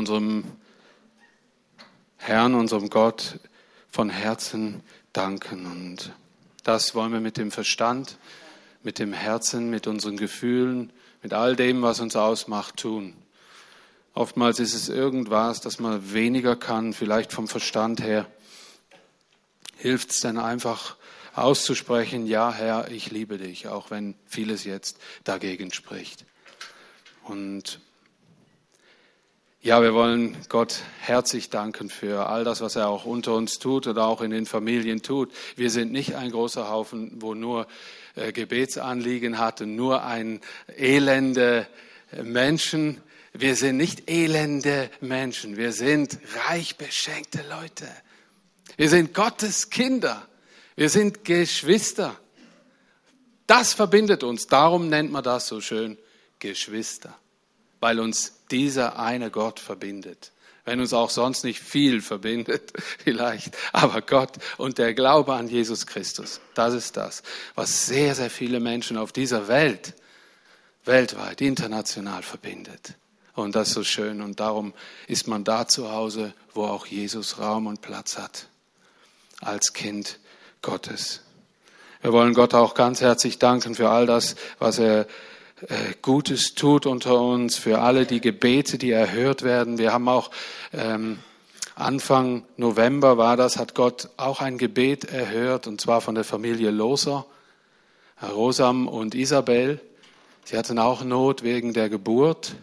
unserem Herrn, unserem Gott von Herzen danken. Und das wollen wir mit dem Verstand, mit dem Herzen, mit unseren Gefühlen, mit all dem, was uns ausmacht, tun. Oftmals ist es irgendwas, das man weniger kann, vielleicht vom Verstand her. Hilft es dann einfach auszusprechen, ja Herr, ich liebe dich, auch wenn vieles jetzt dagegen spricht. Und ja, wir wollen Gott herzlich danken für all das, was er auch unter uns tut oder auch in den Familien tut. Wir sind nicht ein großer Haufen, wo nur äh, Gebetsanliegen hat und nur ein elende Menschen. Wir sind nicht elende Menschen. Wir sind reich beschenkte Leute. Wir sind Gottes Kinder. Wir sind Geschwister. Das verbindet uns. Darum nennt man das so schön Geschwister weil uns dieser eine Gott verbindet. Wenn uns auch sonst nicht viel verbindet, vielleicht, aber Gott und der Glaube an Jesus Christus, das ist das, was sehr, sehr viele Menschen auf dieser Welt, weltweit, international verbindet. Und das ist so schön und darum ist man da zu Hause, wo auch Jesus Raum und Platz hat, als Kind Gottes. Wir wollen Gott auch ganz herzlich danken für all das, was er Gutes tut unter uns, für alle die Gebete, die erhört werden. Wir haben auch ähm, Anfang November war das, hat Gott auch ein Gebet erhört, und zwar von der Familie Loser, Rosam und Isabel. Sie hatten auch Not wegen der Geburt.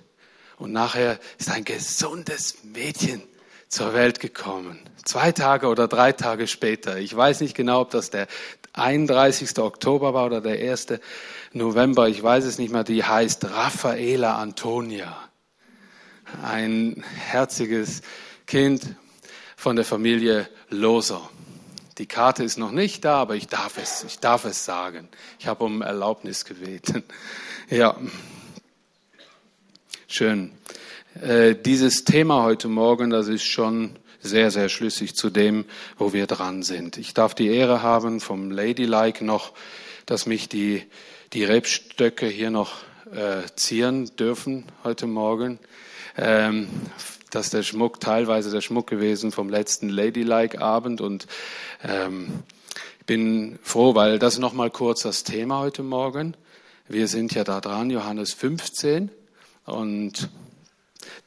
Und nachher ist ein gesundes Mädchen zur Welt gekommen. Zwei Tage oder drei Tage später. Ich weiß nicht genau, ob das der 31. Oktober war oder der 1. November, ich weiß es nicht mehr, die heißt Raffaela Antonia. Ein herziges Kind von der Familie Loser. Die Karte ist noch nicht da, aber ich darf es, ich darf es sagen. Ich habe um Erlaubnis gebeten. Ja, schön. Äh, dieses Thema heute Morgen, das ist schon sehr, sehr schlüssig zu dem, wo wir dran sind. Ich darf die Ehre haben vom Ladylike noch, dass mich die, die Rebstöcke hier noch äh, zieren dürfen heute Morgen. Ähm, ist der Schmuck, teilweise der Schmuck gewesen vom letzten Ladylike-Abend und ähm, bin froh, weil das nochmal kurz das Thema heute Morgen. Wir sind ja da dran, Johannes 15 und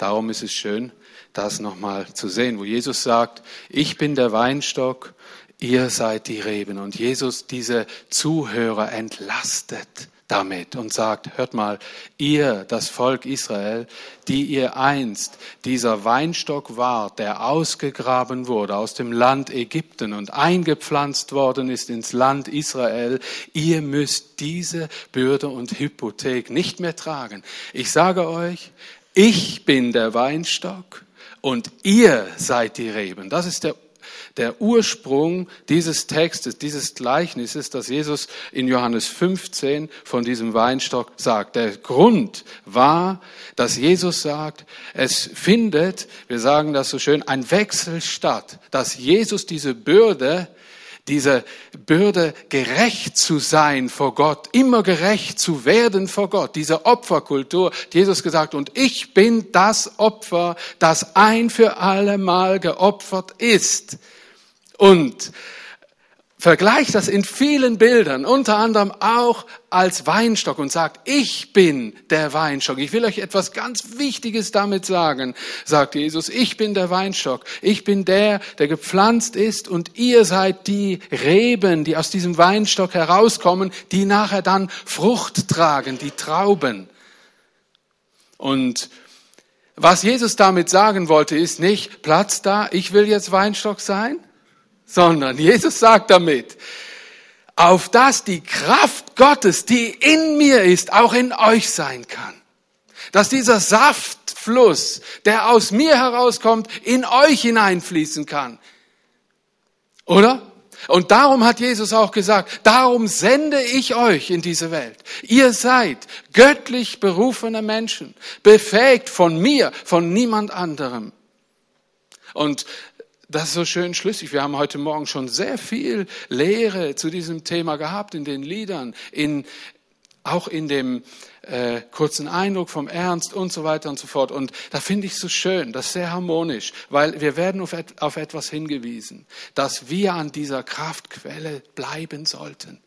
darum ist es schön, das nochmal zu sehen, wo Jesus sagt, ich bin der Weinstock, ihr seid die Reben. Und Jesus diese Zuhörer entlastet damit und sagt, hört mal, ihr, das Volk Israel, die ihr einst dieser Weinstock wart, der ausgegraben wurde aus dem Land Ägypten und eingepflanzt worden ist ins Land Israel, ihr müsst diese Bürde und Hypothek nicht mehr tragen. Ich sage euch, ich bin der Weinstock und ihr seid die Reben. Das ist der der Ursprung dieses Textes, dieses Gleichnisses, das Jesus in Johannes 15 von diesem Weinstock sagt. Der Grund war, dass Jesus sagt, es findet, wir sagen das so schön, ein Wechsel statt, dass Jesus diese Bürde diese Bürde, gerecht zu sein vor Gott, immer gerecht zu werden vor Gott, diese Opferkultur, Jesus gesagt, und ich bin das Opfer, das ein für alle Mal geopfert ist. Und vergleicht das in vielen Bildern, unter anderem auch als Weinstock und sagt, ich bin der Weinstock. Ich will euch etwas ganz Wichtiges damit sagen, sagt Jesus, ich bin der Weinstock. Ich bin der, der gepflanzt ist und ihr seid die Reben, die aus diesem Weinstock herauskommen, die nachher dann Frucht tragen, die Trauben. Und was Jesus damit sagen wollte, ist nicht, Platz da, ich will jetzt Weinstock sein, sondern Jesus sagt damit, auf dass die Kraft Gottes, die in mir ist, auch in euch sein kann. Dass dieser Saftfluss, der aus mir herauskommt, in euch hineinfließen kann. Oder? Und darum hat Jesus auch gesagt, darum sende ich euch in diese Welt. Ihr seid göttlich berufene Menschen, befähigt von mir, von niemand anderem. Und das ist so schön schlüssig. Wir haben heute Morgen schon sehr viel Lehre zu diesem Thema gehabt in den Liedern, in, auch in dem, äh, kurzen Eindruck vom Ernst und so weiter und so fort. Und da finde ich es so schön, das ist sehr harmonisch, weil wir werden auf, et auf etwas hingewiesen, dass wir an dieser Kraftquelle bleiben sollten.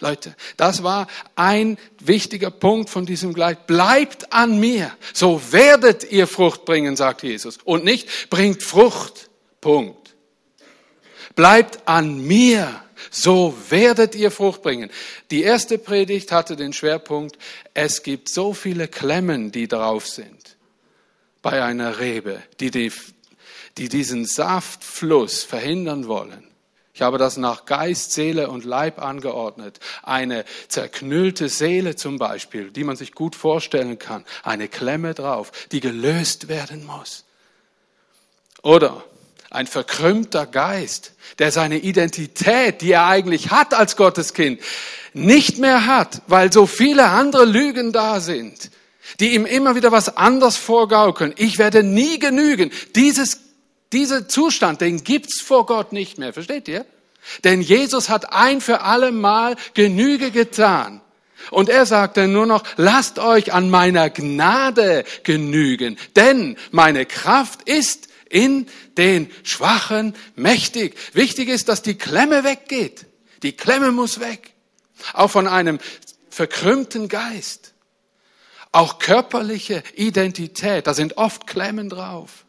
Leute, das war ein wichtiger Punkt von diesem Gleich. Bleibt an mir, so werdet ihr Frucht bringen, sagt Jesus. Und nicht bringt Frucht. Punkt. Bleibt an mir, so werdet ihr Frucht bringen. Die erste Predigt hatte den Schwerpunkt, es gibt so viele Klemmen, die drauf sind bei einer Rebe, die, die, die diesen Saftfluss verhindern wollen. Ich habe das nach Geist, Seele und Leib angeordnet. Eine zerknüllte Seele zum Beispiel, die man sich gut vorstellen kann. Eine Klemme drauf, die gelöst werden muss. Oder ein verkrümmter Geist, der seine Identität, die er eigentlich hat als Gotteskind, nicht mehr hat, weil so viele andere Lügen da sind, die ihm immer wieder was anders vorgaukeln. Ich werde nie genügen. Dieses dieser Zustand, den gibt's vor Gott nicht mehr. Versteht ihr? Denn Jesus hat ein für alle Mal Genüge getan. Und er sagte nur noch, lasst euch an meiner Gnade genügen, denn meine Kraft ist in den Schwachen mächtig. Wichtig ist, dass die Klemme weggeht. Die Klemme muss weg. Auch von einem verkrümmten Geist. Auch körperliche Identität, da sind oft Klemmen drauf.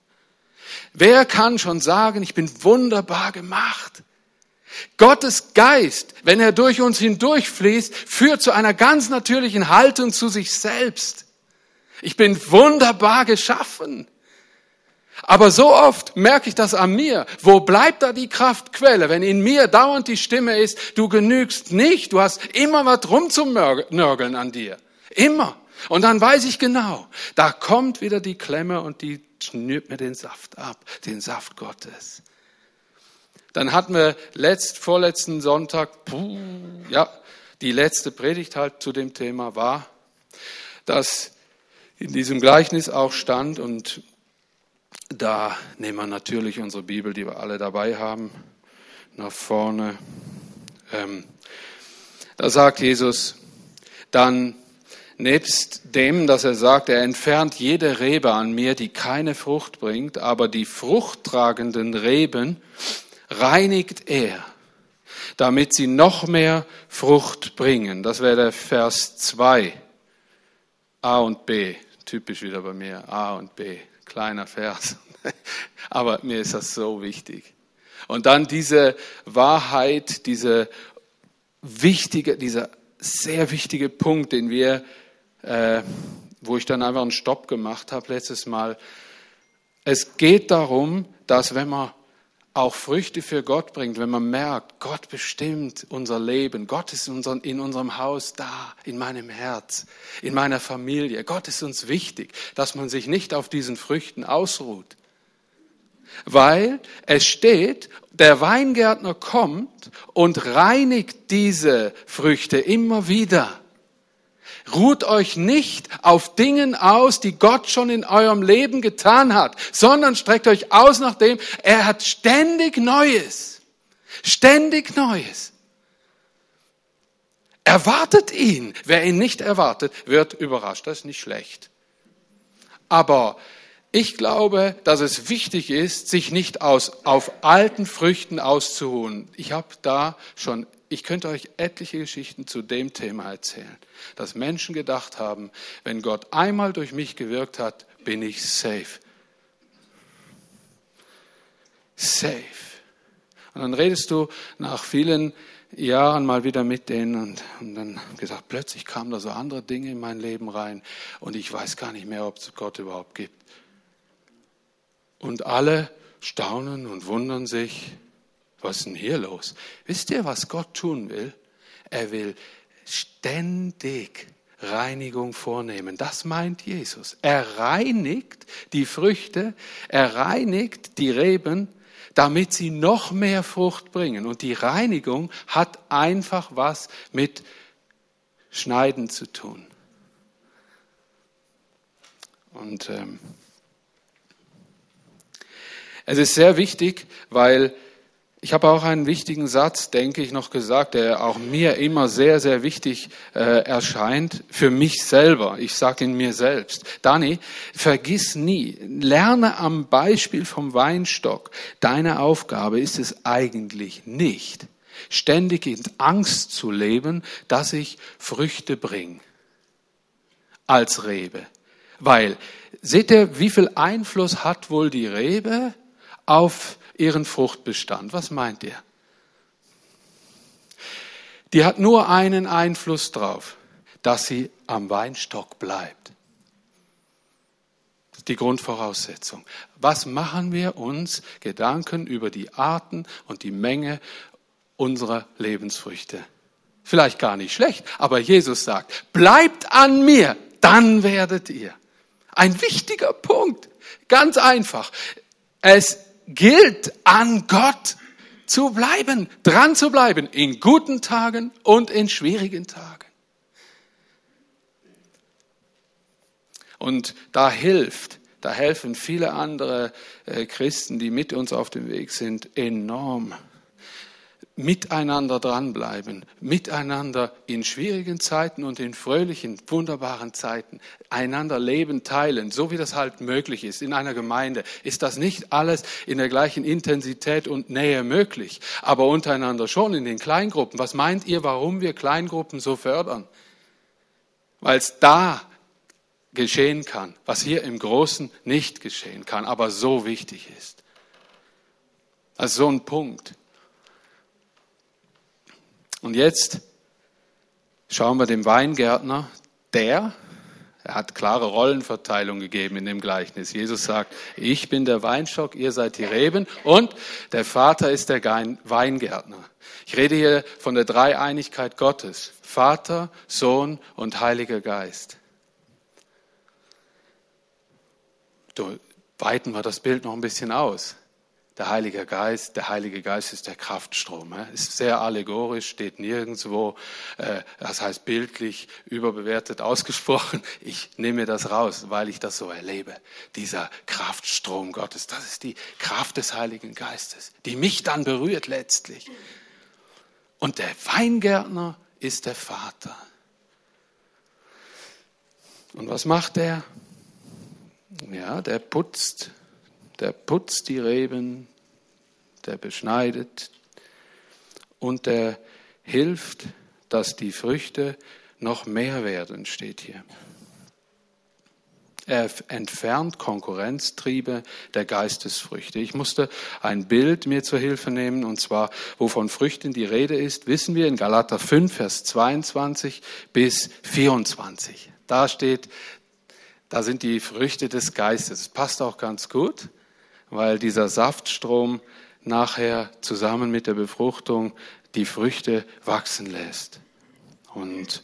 Wer kann schon sagen, ich bin wunderbar gemacht? Gottes Geist, wenn er durch uns hindurchfließt, führt zu einer ganz natürlichen Haltung zu sich selbst. Ich bin wunderbar geschaffen. Aber so oft merke ich das an mir. Wo bleibt da die Kraftquelle, wenn in mir dauernd die Stimme ist, du genügst nicht, du hast immer was rumzunörgeln an dir. Immer. Und dann weiß ich genau, da kommt wieder die Klemme und die schnürt mir den Saft ab, den Saft Gottes. Dann hatten wir letzt, vorletzten Sonntag, puh, ja, die letzte Predigt halt zu dem Thema war, dass in diesem Gleichnis auch stand und da nehmen wir natürlich unsere Bibel, die wir alle dabei haben, nach vorne. Ähm, da sagt Jesus, dann Nebst dem, dass er sagt, er entfernt jede Rebe an mir, die keine Frucht bringt, aber die fruchttragenden Reben reinigt er, damit sie noch mehr Frucht bringen. Das wäre der Vers 2. A und B, typisch wieder bei mir, A und B, kleiner Vers. Aber mir ist das so wichtig. Und dann diese Wahrheit, diese wichtige, dieser sehr wichtige Punkt, den wir äh, wo ich dann einfach einen Stopp gemacht habe letztes Mal. Es geht darum, dass wenn man auch Früchte für Gott bringt, wenn man merkt, Gott bestimmt unser Leben, Gott ist in unserem Haus da, in meinem Herz, in meiner Familie, Gott ist uns wichtig, dass man sich nicht auf diesen Früchten ausruht. Weil es steht, der Weingärtner kommt und reinigt diese Früchte immer wieder. Ruht euch nicht auf Dingen aus, die Gott schon in eurem Leben getan hat, sondern streckt euch aus nach dem, er hat ständig Neues. Ständig Neues. Erwartet ihn. Wer ihn nicht erwartet, wird überrascht. Das ist nicht schlecht. Aber ich glaube, dass es wichtig ist, sich nicht aus, auf alten Früchten auszuruhen. Ich habe da schon ich könnte euch etliche Geschichten zu dem Thema erzählen, dass Menschen gedacht haben, wenn Gott einmal durch mich gewirkt hat, bin ich safe. Safe. Und dann redest du nach vielen Jahren mal wieder mit denen und, und dann gesagt, plötzlich kamen da so andere Dinge in mein Leben rein und ich weiß gar nicht mehr, ob es Gott überhaupt gibt. Und alle staunen und wundern sich, was ist denn hier los? Wisst ihr, was Gott tun will? Er will ständig Reinigung vornehmen. Das meint Jesus. Er reinigt die Früchte, er reinigt die Reben, damit sie noch mehr Frucht bringen. Und die Reinigung hat einfach was mit Schneiden zu tun. Und ähm, es ist sehr wichtig, weil Ich habe auch einen wichtigen Satz, denke ich, noch gesagt, der auch mir immer sehr, sehr wichtig äh, erscheint, für mich selber. Ich sage ihn mir selbst. Dani, vergiss nie, lerne am Beispiel vom Weinstock. Deine Aufgabe ist es eigentlich nicht, ständig in Angst zu leben, dass ich Früchte bringe als Rebe. Weil, seht ihr, wie viel Einfluss hat wohl die Rebe auf ihren Fruchtbestand. Was meint ihr? Die hat nur einen Einfluss drauf, dass sie am Weinstock bleibt. Das ist die Grundvoraussetzung. Was machen wir uns Gedanken über die Arten und die Menge unserer Lebensfrüchte? Vielleicht gar nicht schlecht, aber Jesus sagt, bleibt an mir, dann werdet ihr. Ein wichtiger Punkt, ganz einfach. Es gilt an Gott zu bleiben, dran zu bleiben, in guten Tagen und in schwierigen Tagen. Und da hilft, da helfen viele andere äh, Christen, die mit uns auf dem Weg sind, enorm miteinander dranbleiben, miteinander in schwierigen Zeiten und in fröhlichen, wunderbaren Zeiten einander Leben teilen, so wie das halt möglich ist in einer Gemeinde. Ist das nicht alles in der gleichen Intensität und Nähe möglich, aber untereinander schon in den Kleingruppen. Was meint ihr, warum wir Kleingruppen so fördern? Weil es da geschehen kann, was hier im Großen nicht geschehen kann, aber so wichtig ist. Also so ein Punkt. Und jetzt schauen wir dem Weingärtner, der, er hat klare Rollenverteilung gegeben in dem Gleichnis. Jesus sagt, ich bin der Weinstock, ihr seid die Reben und der Vater ist der Weingärtner. Ich rede hier von der Dreieinigkeit Gottes. Vater, Sohn und Heiliger Geist. Weiten wir das Bild noch ein bisschen aus der Heilige Geist, der Heilige Geist ist der Kraftstrom. Ist sehr allegorisch, steht nirgendwo, äh, das heißt bildlich, überbewertet ausgesprochen. Ich nehme das raus, weil ich das so erlebe. Dieser Kraftstrom Gottes, das ist die Kraft des Heiligen Geistes, die mich dann berührt letztlich. Und der Weingärtner ist der Vater. Und was macht er? Ja, der putzt der putzt die Reben, der beschneidet und der hilft, dass die Früchte noch mehr werden, steht hier. Er entfernt Konkurrenztriebe der Geistesfrüchte. Ich musste ein Bild mir zur Hilfe nehmen, und zwar, wovon Früchten die Rede ist, wissen wir in Galater 5, Vers 22 bis 24. Da steht, da sind die Früchte des Geistes. Das passt auch ganz gut weil dieser Saftstrom nachher zusammen mit der Befruchtung die Früchte wachsen lässt. Und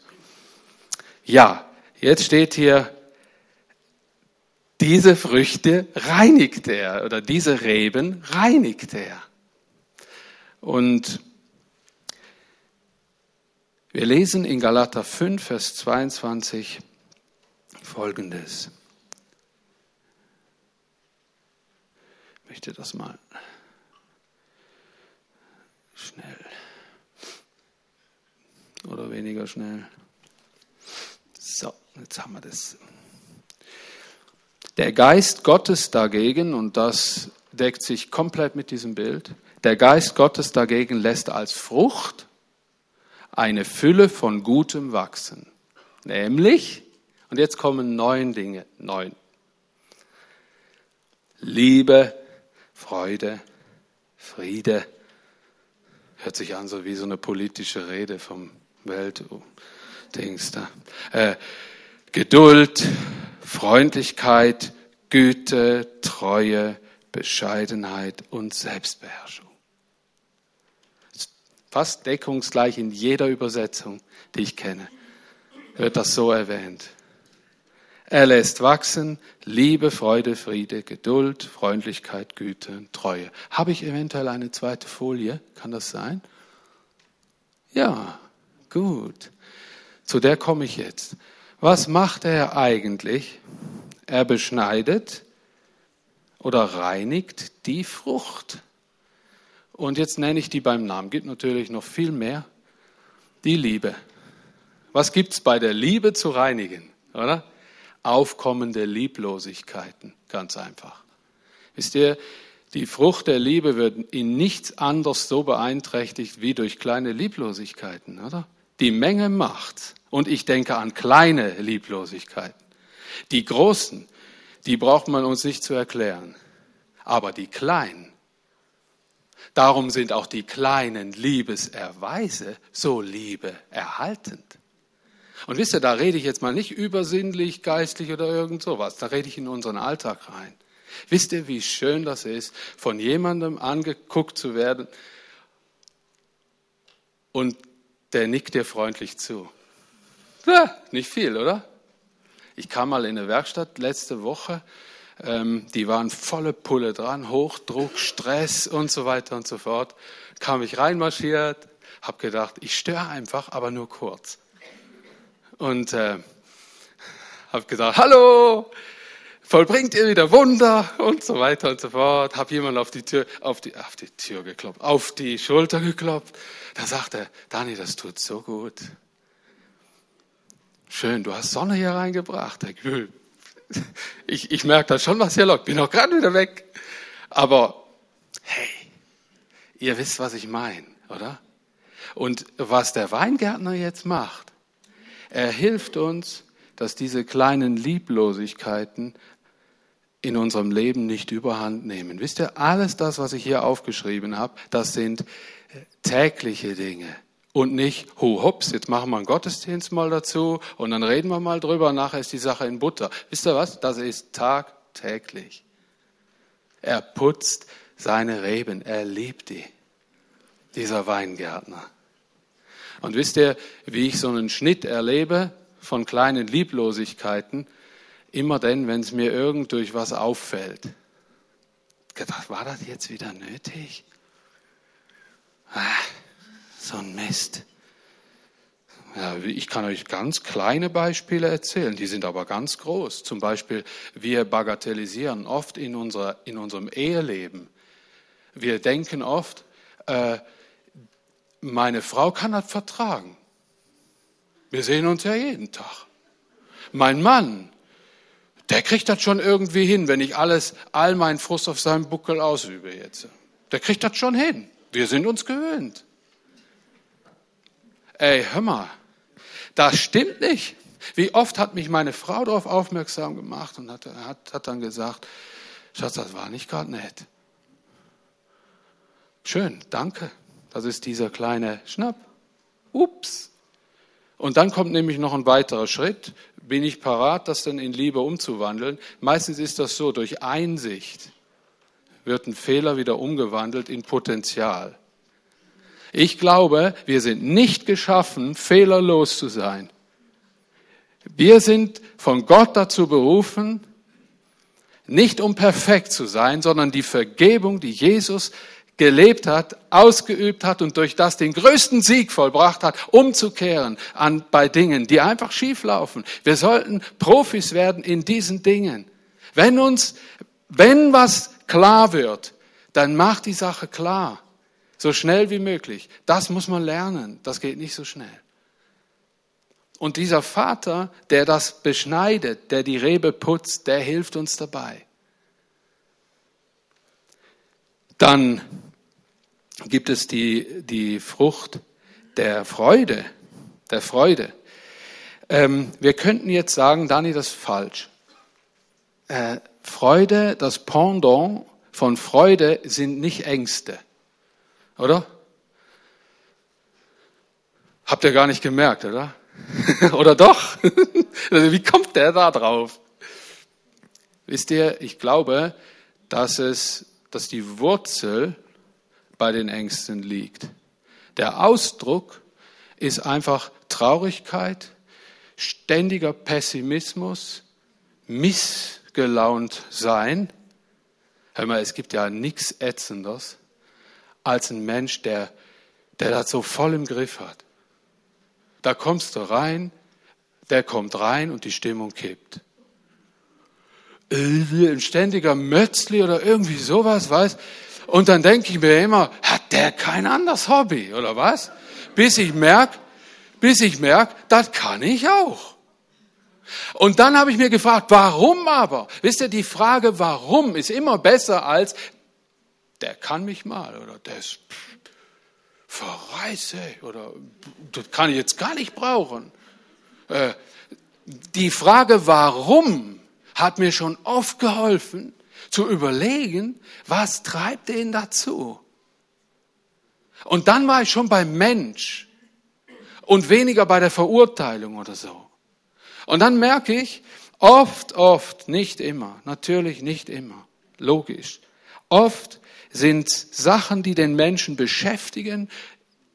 ja, jetzt steht hier, diese Früchte reinigt er oder diese Reben reinigt er. Und wir lesen in Galater 5, Vers 22 folgendes. Möchte das mal schnell oder weniger schnell. So, jetzt haben wir das. Der Geist Gottes dagegen, und das deckt sich komplett mit diesem Bild, der Geist Gottes dagegen lässt als Frucht eine Fülle von Gutem wachsen. Nämlich, und jetzt kommen neun Dinge, neun. Liebe, Freude, Friede. Hört sich an so wie so eine politische Rede vom Weltdings da. Äh, Geduld, Freundlichkeit, Güte, Treue, Bescheidenheit und Selbstbeherrschung. Fast deckungsgleich in jeder Übersetzung, die ich kenne, wird das so erwähnt. Er lässt wachsen Liebe, Freude, Friede, Geduld, Freundlichkeit, Güte, Treue. Habe ich eventuell eine zweite Folie? Kann das sein? Ja, gut. Zu der komme ich jetzt. Was macht er eigentlich? Er beschneidet oder reinigt die Frucht. Und jetzt nenne ich die beim Namen. Gibt natürlich noch viel mehr. Die Liebe. Was gibt's bei der Liebe zu reinigen, oder? Aufkommende Lieblosigkeiten, ganz einfach. Wisst ihr, die Frucht der Liebe wird in nichts anderes so beeinträchtigt wie durch kleine Lieblosigkeiten, oder? Die Menge macht. Und ich denke an kleine Lieblosigkeiten. Die großen, die braucht man uns nicht zu erklären. Aber die kleinen, darum sind auch die kleinen Liebeserweise so Liebe erhaltend. Und wisst ihr, da rede ich jetzt mal nicht übersinnlich, geistlich oder irgend sowas. Da rede ich in unseren Alltag rein. Wisst ihr, wie schön das ist, von jemandem angeguckt zu werden und der nickt dir freundlich zu. Ja, nicht viel, oder? Ich kam mal in eine Werkstatt letzte Woche, ähm, die waren volle Pulle dran, Hochdruck, Stress und so weiter und so fort. Kam ich reinmarschiert, habe gedacht, ich störe einfach, aber nur kurz. Und äh, habe gesagt, hallo, vollbringt ihr wieder Wunder und so weiter und so fort. Hab jemand auf die Tür, auf die, auf die Tür geklopft, auf die Schulter geklopft. Da sagt er, Dani, das tut so gut. Schön, du hast Sonne hier reingebracht. Ich, ich merke da schon, was hier lockt. Bin auch gerade wieder weg. Aber hey, ihr wisst, was ich meine, oder? Und was der Weingärtner jetzt macht, er hilft uns, dass diese kleinen Lieblosigkeiten in unserem Leben nicht überhand nehmen. Wisst ihr, alles das, was ich hier aufgeschrieben habe, das sind äh, tägliche Dinge und nicht, hu hops, jetzt machen wir einen Gottesdienst mal dazu und dann reden wir mal drüber, nachher ist die Sache in Butter. Wisst ihr was? Das ist tagtäglich. Er putzt seine Reben, er liebt die, dieser Weingärtner. Und wisst ihr, wie ich so einen Schnitt erlebe von kleinen Lieblosigkeiten? immer denn, wenn es mir irgend durch was auffällt. Gedacht, war das jetzt wieder nötig? Ah, so ein Mist. Ja, ich kann euch ganz kleine Beispiele erzählen, die sind aber ganz groß. Zum Beispiel, wir bagatellisieren oft in, unserer, in unserem Eheleben. Wir denken oft, äh, meine Frau kann das vertragen. Wir sehen uns ja jeden Tag. Mein Mann, der kriegt das schon irgendwie hin, wenn ich alles, all meinen Frust auf seinem Buckel ausübe jetzt. Der kriegt das schon hin. Wir sind uns gewöhnt. Ey, hör mal, das stimmt nicht. Wie oft hat mich meine Frau darauf aufmerksam gemacht und hat, hat, hat dann gesagt, Schatz, das war nicht gerade nett. Schön, danke. Das ist dieser kleine Schnapp. Ups. Und dann kommt nämlich noch ein weiterer Schritt. Bin ich parat, das dann in Liebe umzuwandeln? Meistens ist das so, durch Einsicht wird ein Fehler wieder umgewandelt in Potenzial. Ich glaube, wir sind nicht geschaffen, fehlerlos zu sein. Wir sind von Gott dazu berufen, nicht um perfekt zu sein, sondern die Vergebung, die Jesus gelebt hat, ausgeübt hat und durch das den größten Sieg vollbracht hat, umzukehren an, bei Dingen, die einfach schief laufen. Wir sollten Profis werden in diesen Dingen. Wenn uns, wenn was klar wird, dann macht die Sache klar. So schnell wie möglich. Das muss man lernen. Das geht nicht so schnell. Und dieser Vater, der das beschneidet, der die Rebe putzt, der hilft uns dabei. Dann gibt es die, die Frucht der Freude, der Freude. Ähm, wir könnten jetzt sagen, Dani, das ist falsch. Äh, Freude, das Pendant von Freude sind nicht Ängste, oder? Habt ihr gar nicht gemerkt, oder? oder doch? Also, wie kommt der da drauf? Wisst ihr, ich glaube, dass es, dass die Wurzel bei den Ängsten liegt. Der Ausdruck ist einfach Traurigkeit, ständiger Pessimismus, missgelaunt sein. Hör mal, es gibt ja nichts Ätzendes als ein Mensch, der, der das so voll im Griff hat. Da kommst du rein, der kommt rein und die Stimmung kippt. Ein ständiger Mötzli oder irgendwie sowas, weißt und dann denke ich mir immer, hat der kein anderes Hobby, oder was? Bis ich merk, bis ich merk, das kann ich auch. Und dann habe ich mir gefragt, warum aber? Wisst ihr, die Frage, warum, ist immer besser als, der kann mich mal, oder der ist verreiße, oder das kann ich jetzt gar nicht brauchen. Äh, die Frage, warum, hat mir schon oft geholfen, zu überlegen, was treibt ihn dazu? Und dann war ich schon beim Mensch und weniger bei der Verurteilung oder so. Und dann merke ich, oft, oft, nicht immer, natürlich nicht immer, logisch, oft sind Sachen, die den Menschen beschäftigen,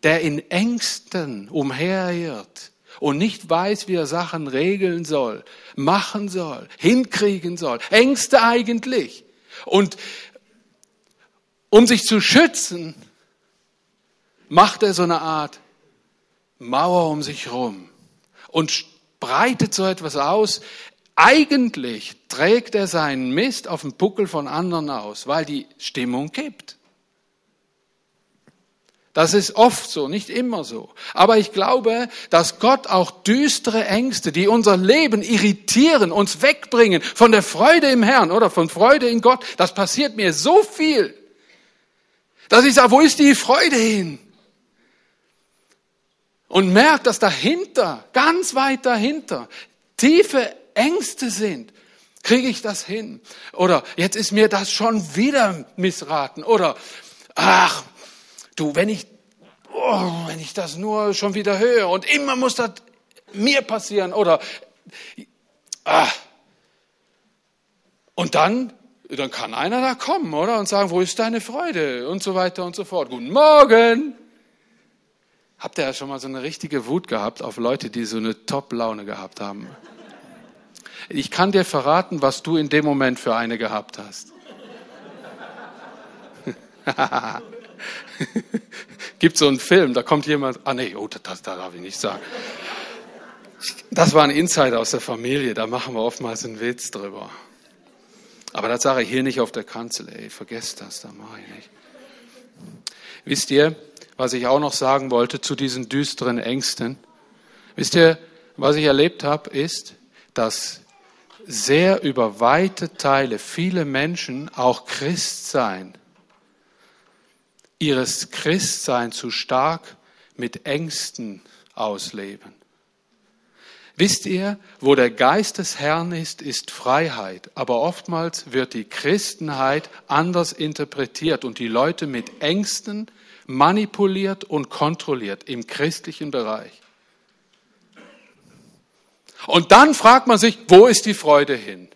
der in Ängsten umherirrt und nicht weiß, wie er Sachen regeln soll, machen soll, hinkriegen soll. Ängste eigentlich. Und um sich zu schützen, macht er so eine Art Mauer um sich herum und breitet so etwas aus. Eigentlich trägt er seinen Mist auf dem Buckel von anderen aus, weil die Stimmung kippt. Das ist oft so, nicht immer so. Aber ich glaube, dass Gott auch düstere Ängste, die unser Leben irritieren, uns wegbringen von der Freude im Herrn oder von Freude in Gott, das passiert mir so viel, dass ich sage, wo ist die Freude hin? Und merke, dass dahinter, ganz weit dahinter, tiefe Ängste sind. Kriege ich das hin? Oder jetzt ist mir das schon wieder missraten. Oder ach, Du, wenn ich, oh, wenn ich das nur schon wieder höre und immer muss das mir passieren oder, ah. Und dann, dann kann einer da kommen, oder? Und sagen, wo ist deine Freude? Und so weiter und so fort. Guten Morgen! Habt ihr ja schon mal so eine richtige Wut gehabt auf Leute, die so eine Top-Laune gehabt haben? Ich kann dir verraten, was du in dem Moment für eine gehabt hast. Gibt so einen Film, da kommt jemand, ah nee, oh, das, das darf ich nicht sagen. Das war ein Insider aus der Familie, da machen wir oftmals einen Witz drüber. Aber das sage ich hier nicht auf der Kanzel, ey, vergesst das, da mache ich nicht. Wisst ihr, was ich auch noch sagen wollte zu diesen düsteren Ängsten? Wisst ihr, was ich erlebt habe, ist, dass sehr über weite Teile viele Menschen auch Christ sein ihres Christsein zu stark mit Ängsten ausleben. Wisst ihr, wo der Geist des Herrn ist, ist Freiheit. Aber oftmals wird die Christenheit anders interpretiert und die Leute mit Ängsten manipuliert und kontrolliert im christlichen Bereich. Und dann fragt man sich, wo ist die Freude hin?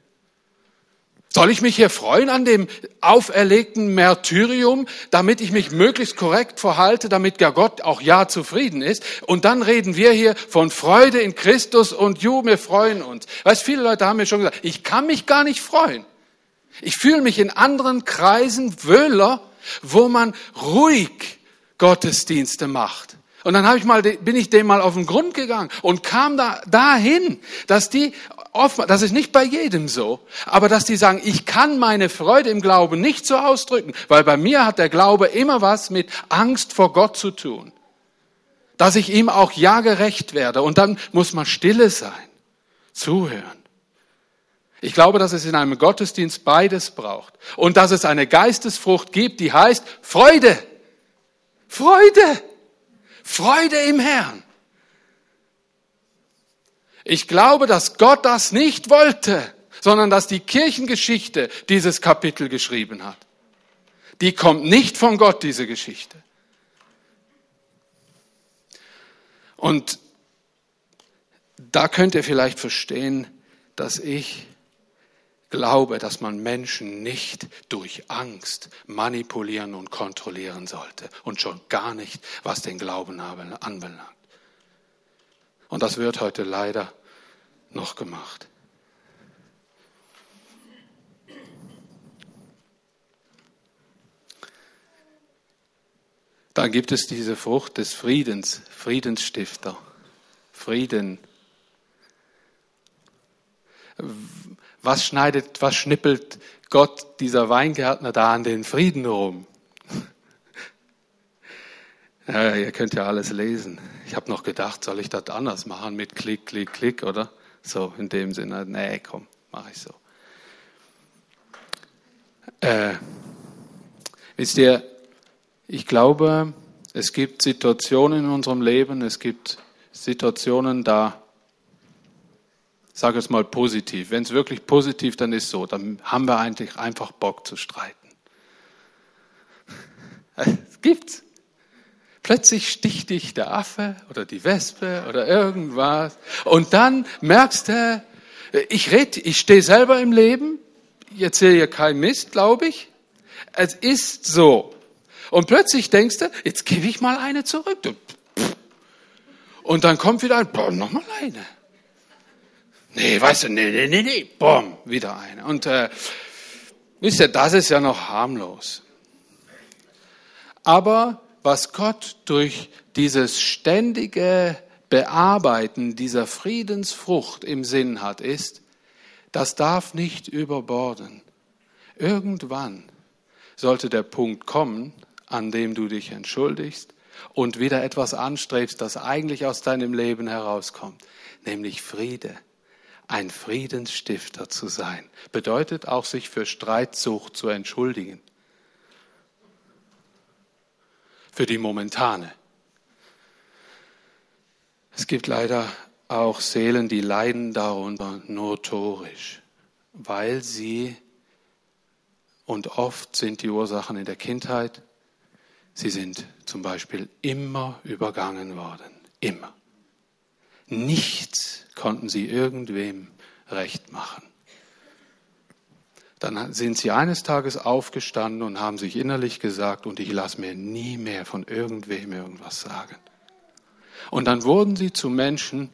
Soll ich mich hier freuen an dem auferlegten Märtyrium, damit ich mich möglichst korrekt verhalte, damit ja Gott auch ja zufrieden ist? Und dann reden wir hier von Freude in Christus und ju, wir freuen uns. Weißt, viele Leute haben mir schon gesagt, ich kann mich gar nicht freuen. Ich fühle mich in anderen Kreisen wöhler, wo man ruhig Gottesdienste macht. Und dann habe ich mal, bin ich dem mal auf den Grund gegangen und kam da dahin, dass die oft, das ist nicht bei jedem so, aber dass die sagen, ich kann meine Freude im Glauben nicht so ausdrücken, weil bei mir hat der Glaube immer was mit Angst vor Gott zu tun. Dass ich ihm auch ja gerecht werde und dann muss man stille sein, zuhören. Ich glaube, dass es in einem Gottesdienst beides braucht und dass es eine Geistesfrucht gibt, die heißt Freude. Freude. Freude im Herrn. Ich glaube, dass Gott das nicht wollte, sondern dass die Kirchengeschichte dieses Kapitel geschrieben hat. Die kommt nicht von Gott, diese Geschichte. Und da könnt ihr vielleicht verstehen, dass ich glaube, dass man Menschen nicht durch Angst manipulieren und kontrollieren sollte und schon gar nicht, was den Glauben anbelangt. Und das wird heute leider noch gemacht. Dann gibt es diese Frucht des Friedens, Friedensstifter, Frieden was schneidet, was schnippelt Gott, dieser Weingärtner, da an den Frieden rum? Ja, ihr könnt ja alles lesen. Ich habe noch gedacht, soll ich das anders machen mit Klick, Klick, Klick, oder? So in dem Sinne. Nee, komm, mache ich so. Äh, wisst ihr, ich glaube, es gibt Situationen in unserem Leben, es gibt Situationen, da, sage es mal positiv, wenn es wirklich positiv dann ist so, dann haben wir eigentlich einfach Bock zu streiten. Es gibt's. Plötzlich sticht dich der Affe oder die Wespe oder irgendwas. Und dann merkst du, ich red, ich stehe selber im Leben, ich erzähle ja kein Mist, glaube ich. Es ist so. Und plötzlich denkst du, jetzt gebe ich mal eine zurück. Und dann kommt wieder ein, boah, nochmal eine. Nee, weißt du, nee, nee, nee, nee, boom, wieder eine. Und äh, wisst ihr, das ist ja noch harmlos. Aber was Gott durch dieses ständige Bearbeiten dieser Friedensfrucht im Sinn hat, ist, das darf nicht überborden. Irgendwann sollte der Punkt kommen, an dem du dich entschuldigst und wieder etwas anstrebst, das eigentlich aus deinem Leben herauskommt, nämlich Friede. Ein Friedensstifter zu sein, bedeutet auch, sich für Streitsucht zu entschuldigen für die momentane. Es gibt leider auch Seelen, die leiden darunter notorisch, weil sie, und oft sind die Ursachen in der Kindheit, sie sind zum Beispiel immer übergangen worden, immer. Nichts konnten sie irgendwem recht machen. Dann sind sie eines Tages aufgestanden und haben sich innerlich gesagt, und ich lasse mir nie mehr von irgendwem irgendwas sagen. Und dann wurden sie zu Menschen,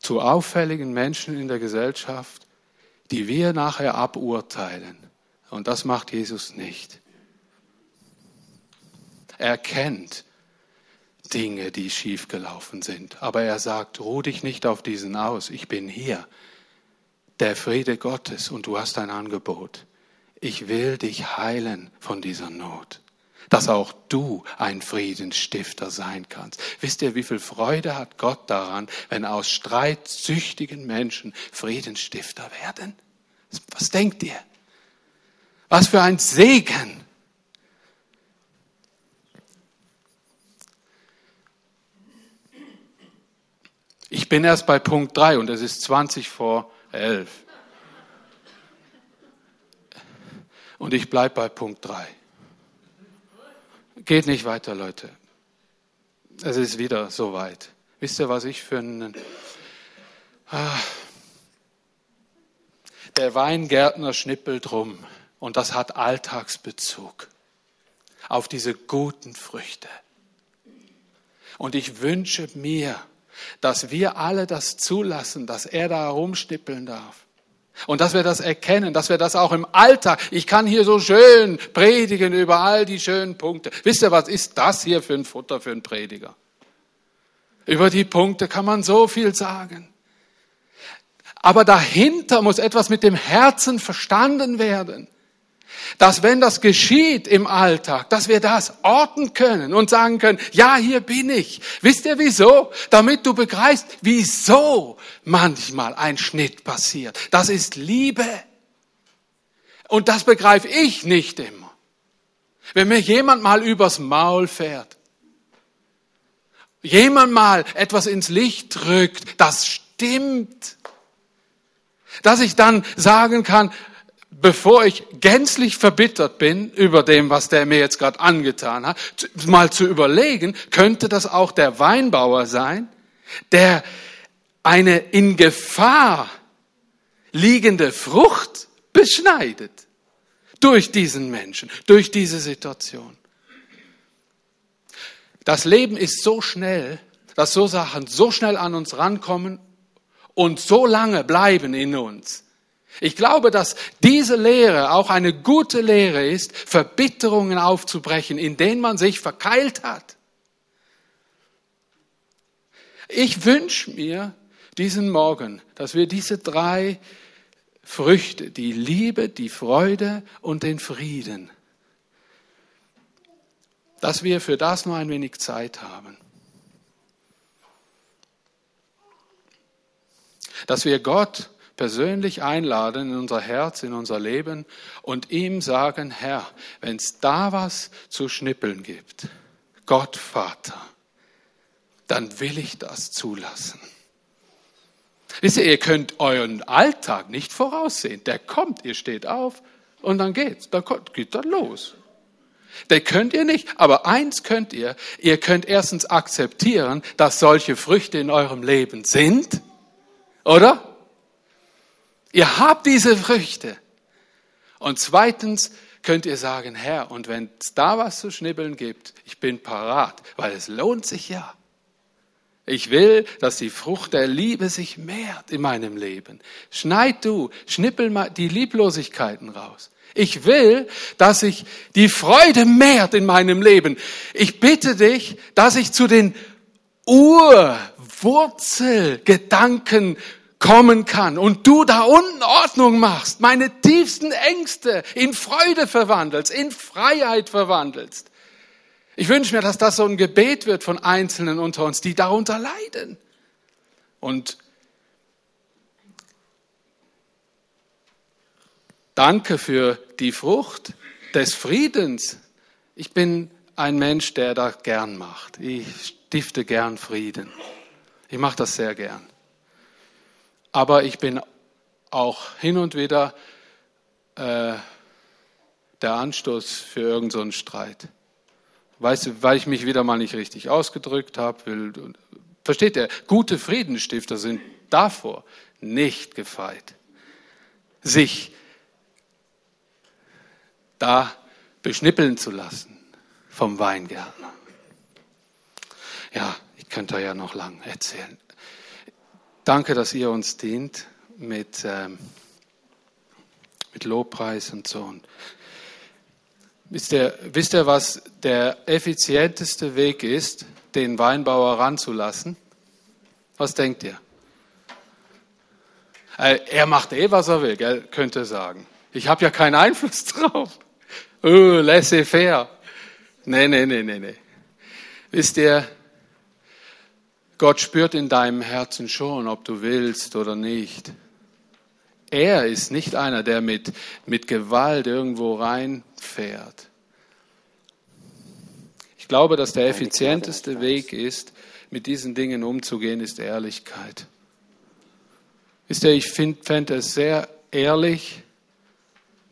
zu auffälligen Menschen in der Gesellschaft, die wir nachher aburteilen. Und das macht Jesus nicht. Er kennt Dinge, die schiefgelaufen sind. Aber er sagt, ruh dich nicht auf diesen aus, ich bin hier der Friede Gottes und du hast ein Angebot. Ich will dich heilen von dieser Not, dass auch du ein Friedensstifter sein kannst. Wisst ihr, wie viel Freude hat Gott daran, wenn aus streitsüchtigen Menschen Friedensstifter werden? Was denkt ihr? Was für ein Segen! Ich bin erst bei Punkt 3 und es ist 20 vor elf. Und ich bleibe bei Punkt 3. Geht nicht weiter, Leute. Es ist wieder soweit. Wisst ihr, was ich für einen... Ah, der Weingärtner schnippelt rum und das hat Alltagsbezug auf diese guten Früchte. Und ich wünsche mir, dass wir alle das zulassen, dass er da rumstippeln darf. Und dass wir das erkennen, dass wir das auch im Alltag, ich kann hier so schön predigen über all die schönen Punkte. Wisst ihr, was ist das hier für ein Futter für einen Prediger? Über die Punkte kann man so viel sagen. Aber dahinter muss etwas mit dem Herzen verstanden werden dass wenn das geschieht im Alltag, dass wir das orten können und sagen können, ja, hier bin ich. Wisst ihr wieso? Damit du begreifst, wieso manchmal ein Schnitt passiert. Das ist Liebe. Und das begreife ich nicht immer. Wenn mir jemand mal übers Maul fährt, jemand mal etwas ins Licht drückt, das stimmt. Dass ich dann sagen kann, bevor ich gänzlich verbittert bin über dem, was der mir jetzt gerade angetan hat, mal zu überlegen, könnte das auch der Weinbauer sein, der eine in Gefahr liegende Frucht beschneidet durch diesen Menschen, durch diese Situation. Das Leben ist so schnell, dass so Sachen so schnell an uns rankommen und so lange bleiben in uns, ich glaube, dass diese Lehre auch eine gute Lehre ist, Verbitterungen aufzubrechen, in denen man sich verkeilt hat. Ich wünsche mir diesen Morgen, dass wir diese drei Früchte, die Liebe, die Freude und den Frieden, dass wir für das nur ein wenig Zeit haben. Dass wir Gott persönlich einladen in unser Herz, in unser Leben und ihm sagen, Herr, wenn es da was zu schnippeln gibt, Gott Vater, dann will ich das zulassen. Wisst ihr, ihr könnt euren Alltag nicht voraussehen. Der kommt, ihr steht auf und dann geht's, dann geht dann los. Der könnt ihr nicht, aber eins könnt ihr, ihr könnt erstens akzeptieren, dass solche Früchte in eurem Leben sind, oder? Ihr habt diese Früchte. Und zweitens könnt ihr sagen, Herr, und wenn es da was zu schnibbeln gibt, ich bin parat, weil es lohnt sich ja. Ich will, dass die Frucht der Liebe sich mehrt in meinem Leben. Schneid du, schnippel mal die Lieblosigkeiten raus. Ich will, dass sich die Freude mehrt in meinem Leben. Ich bitte dich, dass ich zu den Urwurzelgedanken kommen kann und du da unten Ordnung machst, meine tiefsten Ängste in Freude verwandelst, in Freiheit verwandelst. Ich wünsche mir, dass das so ein Gebet wird von Einzelnen unter uns, die darunter leiden. Und danke für die Frucht des Friedens. Ich bin ein Mensch, der das gern macht. Ich stifte gern Frieden. Ich mache das sehr gern. Aber ich bin auch hin und wieder äh, der Anstoß für irgendeinen so Streit. Weißt du, weil ich mich wieder mal nicht richtig ausgedrückt habe. Versteht ihr? Gute Friedensstifter sind davor nicht gefeit, sich da beschnippeln zu lassen vom Weingärtner. Ja, ich könnte ja noch lang erzählen. Danke, dass ihr uns dient mit, ähm, mit Lobpreis und so. Und wisst, ihr, wisst ihr, was der effizienteste Weg ist, den Weinbauer ranzulassen? Was denkt ihr? Äh, er macht eh, was er will, gell? könnte sagen. Ich habe ja keinen Einfluss drauf. Oh, laissez-faire. Nee, nee, nee, nee, nee. Wisst ihr, Gott spürt in deinem Herzen schon, ob du willst oder nicht. Er ist nicht einer, der mit, mit Gewalt irgendwo reinfährt. Ich glaube, dass der effizienteste Weg ist, mit diesen Dingen umzugehen, ist Ehrlichkeit. Wisst ihr, ich fände es sehr ehrlich,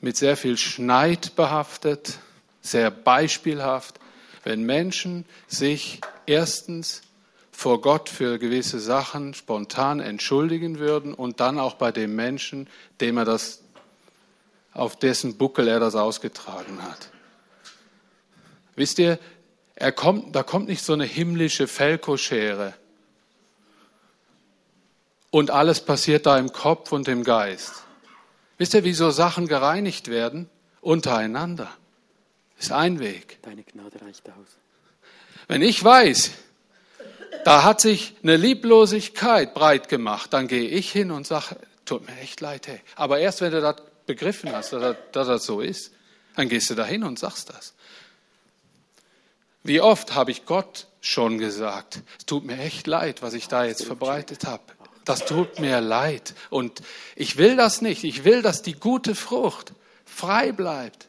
mit sehr viel Schneid behaftet, sehr beispielhaft, wenn Menschen sich erstens vor Gott für gewisse Sachen spontan entschuldigen würden und dann auch bei dem Menschen, dem er das, auf dessen Buckel er das ausgetragen hat. Wisst ihr, er kommt, da kommt nicht so eine himmlische Felkoschere und alles passiert da im Kopf und im Geist. Wisst ihr, wie so Sachen gereinigt werden? Untereinander. Ist ein Weg. Deine Gnade reicht aus. Wenn ich weiß, da hat sich eine Lieblosigkeit breit gemacht. Dann gehe ich hin und sage, tut mir echt leid, hey. Aber erst wenn du das begriffen hast, dass, dass das so ist, dann gehst du da hin und sagst das. Wie oft habe ich Gott schon gesagt, es tut mir echt leid, was ich da jetzt verbreitet habe. Das tut mir leid. Und ich will das nicht. Ich will, dass die gute Frucht frei bleibt.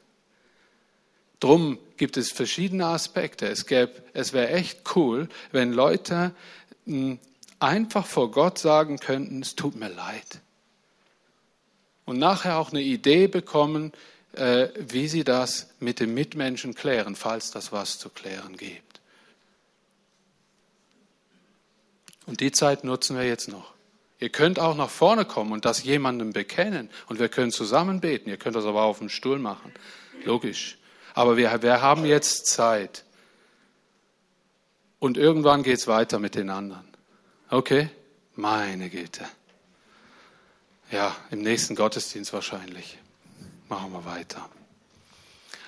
Drum gibt es verschiedene Aspekte. Es, es wäre echt cool, wenn Leute hm, einfach vor Gott sagen könnten, es tut mir leid. Und nachher auch eine Idee bekommen, äh, wie sie das mit dem Mitmenschen klären, falls das was zu klären gibt. Und die Zeit nutzen wir jetzt noch. Ihr könnt auch nach vorne kommen und das jemandem bekennen und wir können zusammen beten. Ihr könnt das aber auf dem Stuhl machen. Logisch. Aber wir, wir haben jetzt Zeit. Und irgendwann geht es weiter mit den anderen. Okay? Meine Güte. Ja, im nächsten Gottesdienst wahrscheinlich. Machen wir weiter.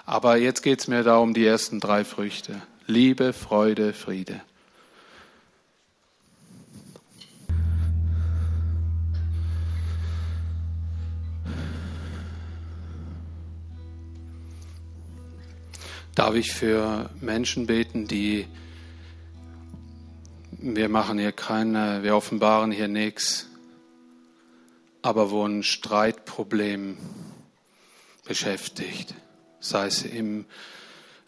Aber jetzt geht es mir da um die ersten drei Früchte. Liebe, Freude, Friede. Darf ich für Menschen beten, die wir machen hier keine, wir offenbaren hier nichts, aber wo ein Streitproblem beschäftigt, sei es im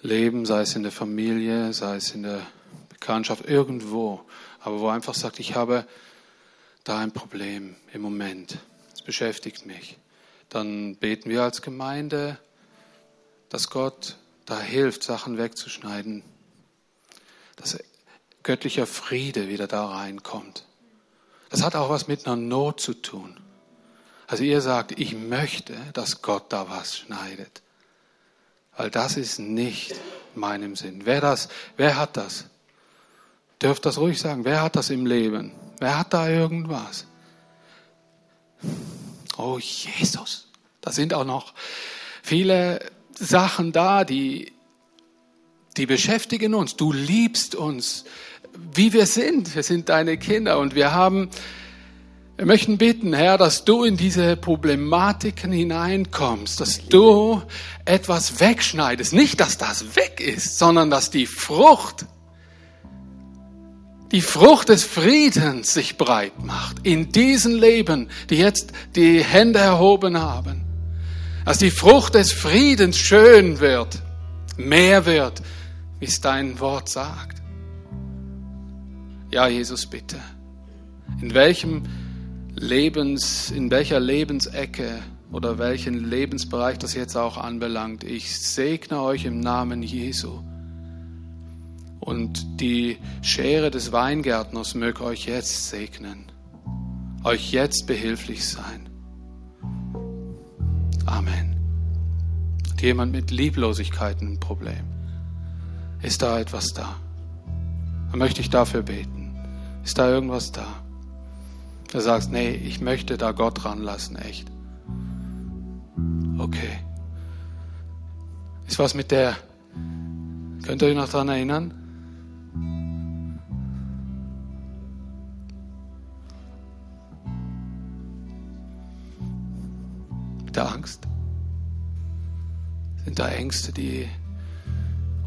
Leben, sei es in der Familie, sei es in der Bekanntschaft, irgendwo, aber wo einfach sagt, ich habe da ein Problem im Moment, es beschäftigt mich, dann beten wir als Gemeinde, dass Gott da hilft, Sachen wegzuschneiden, dass göttlicher Friede wieder da reinkommt. Das hat auch was mit einer Not zu tun. Also ihr sagt, ich möchte, dass Gott da was schneidet. Weil das ist nicht meinem Sinn. Wer das, wer hat das? Dürft das ruhig sagen. Wer hat das im Leben? Wer hat da irgendwas? Oh Jesus. Da sind auch noch viele Sachen da, die, die beschäftigen uns. Du liebst uns, wie wir sind. Wir sind deine Kinder und wir haben, wir möchten bitten, Herr, dass du in diese Problematiken hineinkommst, dass du etwas wegschneidest. Nicht, dass das weg ist, sondern dass die Frucht, die Frucht des Friedens sich breit macht in diesen Leben, die jetzt die Hände erhoben haben dass die Frucht des Friedens schön wird, mehr wird, wie es dein Wort sagt. Ja, Jesus, bitte. In welchem Lebens, in welcher Lebensecke oder welchen Lebensbereich das jetzt auch anbelangt, ich segne euch im Namen Jesu. Und die Schere des Weingärtners möge euch jetzt segnen, euch jetzt behilflich sein. Amen. Hat jemand mit Lieblosigkeit ein Problem? Ist da etwas da? Dann möchte ich dafür beten. Ist da irgendwas da? Du sagst, nee, ich möchte da Gott ranlassen, echt. Okay. Ist was mit der, könnt ihr euch noch daran erinnern? Der Angst? Sind da Ängste, die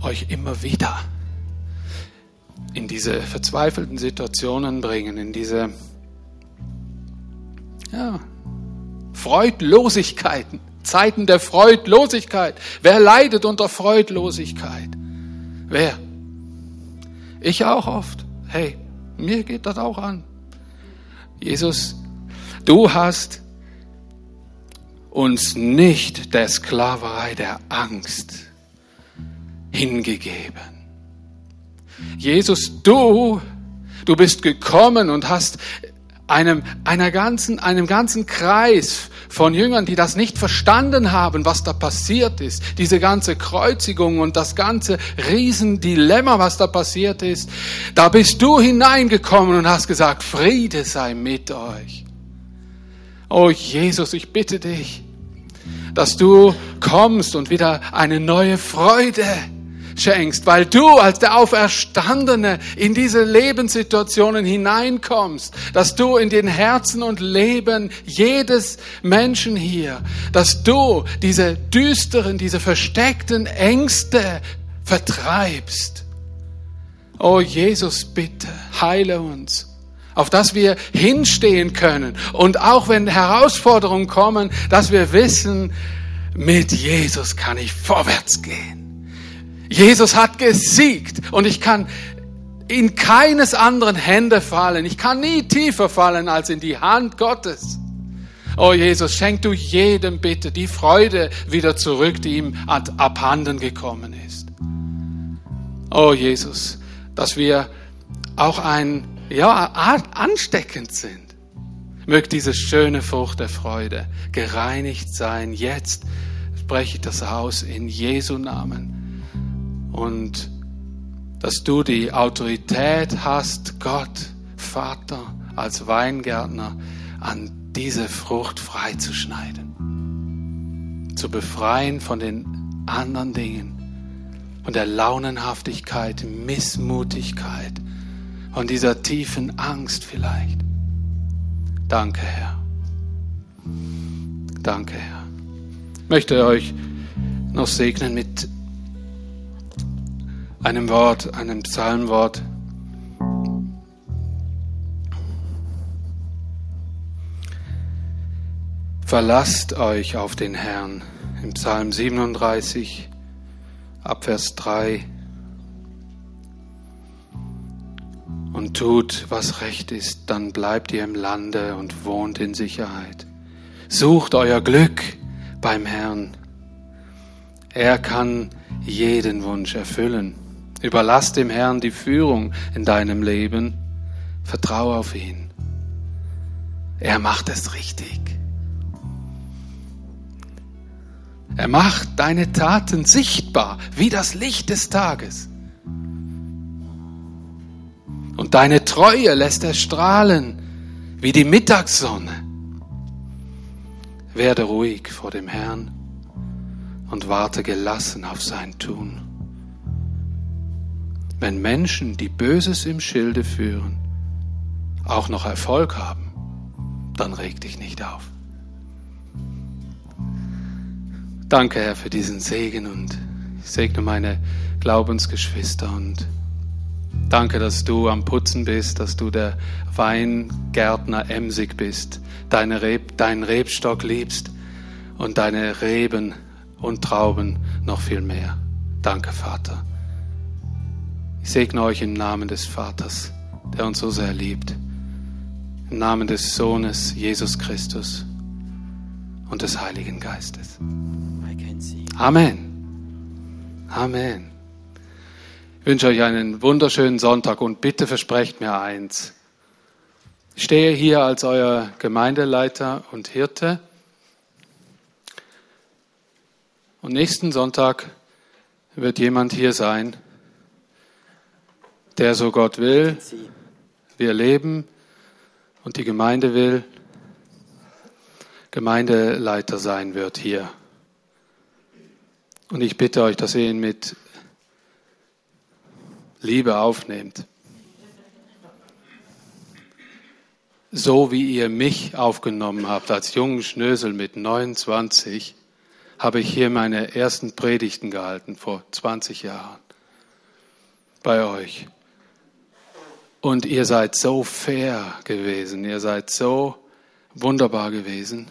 euch immer wieder in diese verzweifelten Situationen bringen, in diese ja, Freudlosigkeiten, Zeiten der Freudlosigkeit. Wer leidet unter Freudlosigkeit? Wer? Ich auch oft. Hey, mir geht das auch an. Jesus, du hast uns nicht der Sklaverei der Angst hingegeben. Jesus, du, du bist gekommen und hast einem, einer ganzen, einem ganzen Kreis von Jüngern, die das nicht verstanden haben, was da passiert ist, diese ganze Kreuzigung und das ganze Riesendilemma, was da passiert ist, da bist du hineingekommen und hast gesagt, Friede sei mit euch. Oh Jesus, ich bitte dich, dass du kommst und wieder eine neue Freude schenkst, weil du als der Auferstandene in diese Lebenssituationen hineinkommst, dass du in den Herzen und Leben jedes Menschen hier, dass du diese düsteren, diese versteckten Ängste vertreibst. Oh Jesus, bitte, heile uns auf das wir hinstehen können. Und auch wenn Herausforderungen kommen, dass wir wissen, mit Jesus kann ich vorwärts gehen. Jesus hat gesiegt und ich kann in keines anderen Hände fallen. Ich kann nie tiefer fallen als in die Hand Gottes. Oh Jesus, schenk du jedem bitte die Freude wieder zurück, die ihm abhanden gekommen ist. Oh Jesus, dass wir auch ein ja, ansteckend sind. Möge diese schöne Frucht der Freude gereinigt sein. Jetzt spreche ich das aus in Jesu Namen. Und dass du die Autorität hast, Gott, Vater, als Weingärtner, an diese Frucht freizuschneiden. Zu befreien von den anderen Dingen, von der Launenhaftigkeit, Missmutigkeit, von dieser tiefen Angst vielleicht. Danke, Herr. Danke, Herr. Ich möchte euch noch segnen mit einem Wort, einem Psalmwort. Verlasst euch auf den Herrn. Im Psalm 37, Abvers 3. Und tut, was recht ist, dann bleibt ihr im Lande und wohnt in Sicherheit. Sucht euer Glück beim Herrn. Er kann jeden Wunsch erfüllen. Überlass dem Herrn die Führung in deinem Leben. Vertraue auf ihn. Er macht es richtig. Er macht deine Taten sichtbar wie das Licht des Tages. Und deine Treue lässt er strahlen wie die Mittagssonne. Werde ruhig vor dem Herrn und warte gelassen auf sein Tun. Wenn Menschen, die Böses im Schilde führen, auch noch Erfolg haben, dann reg dich nicht auf. Danke, Herr, für diesen Segen und ich segne meine Glaubensgeschwister und danke, dass du am Putzen bist, dass du der Weingärtner emsig bist, deine Reb, deinen Rebstock liebst und deine Reben und Trauben noch viel mehr. Danke, Vater. Ich segne euch im Namen des Vaters, der uns so sehr liebt, im Namen des Sohnes Jesus Christus und des Heiligen Geistes. Amen. Amen. Wünsche euch einen wunderschönen Sonntag und bitte versprecht mir eins. Ich stehe hier als euer Gemeindeleiter und Hirte. Und nächsten Sonntag wird jemand hier sein, der so Gott will, wir leben und die Gemeinde will, Gemeindeleiter sein wird hier. Und ich bitte euch, dass ihr ihn mit Liebe aufnehmt. So wie ihr mich aufgenommen habt als jungen Schnösel mit 29, habe ich hier meine ersten Predigten gehalten vor 20 Jahren bei euch. Und ihr seid so fair gewesen, ihr seid so wunderbar gewesen.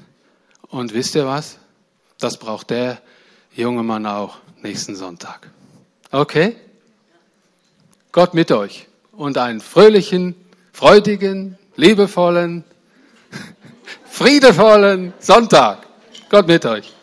Und wisst ihr was? Das braucht der junge Mann auch nächsten Sonntag. Okay? Gott mit euch und einen fröhlichen, freudigen, liebevollen, friedevollen Sonntag. Gott mit euch.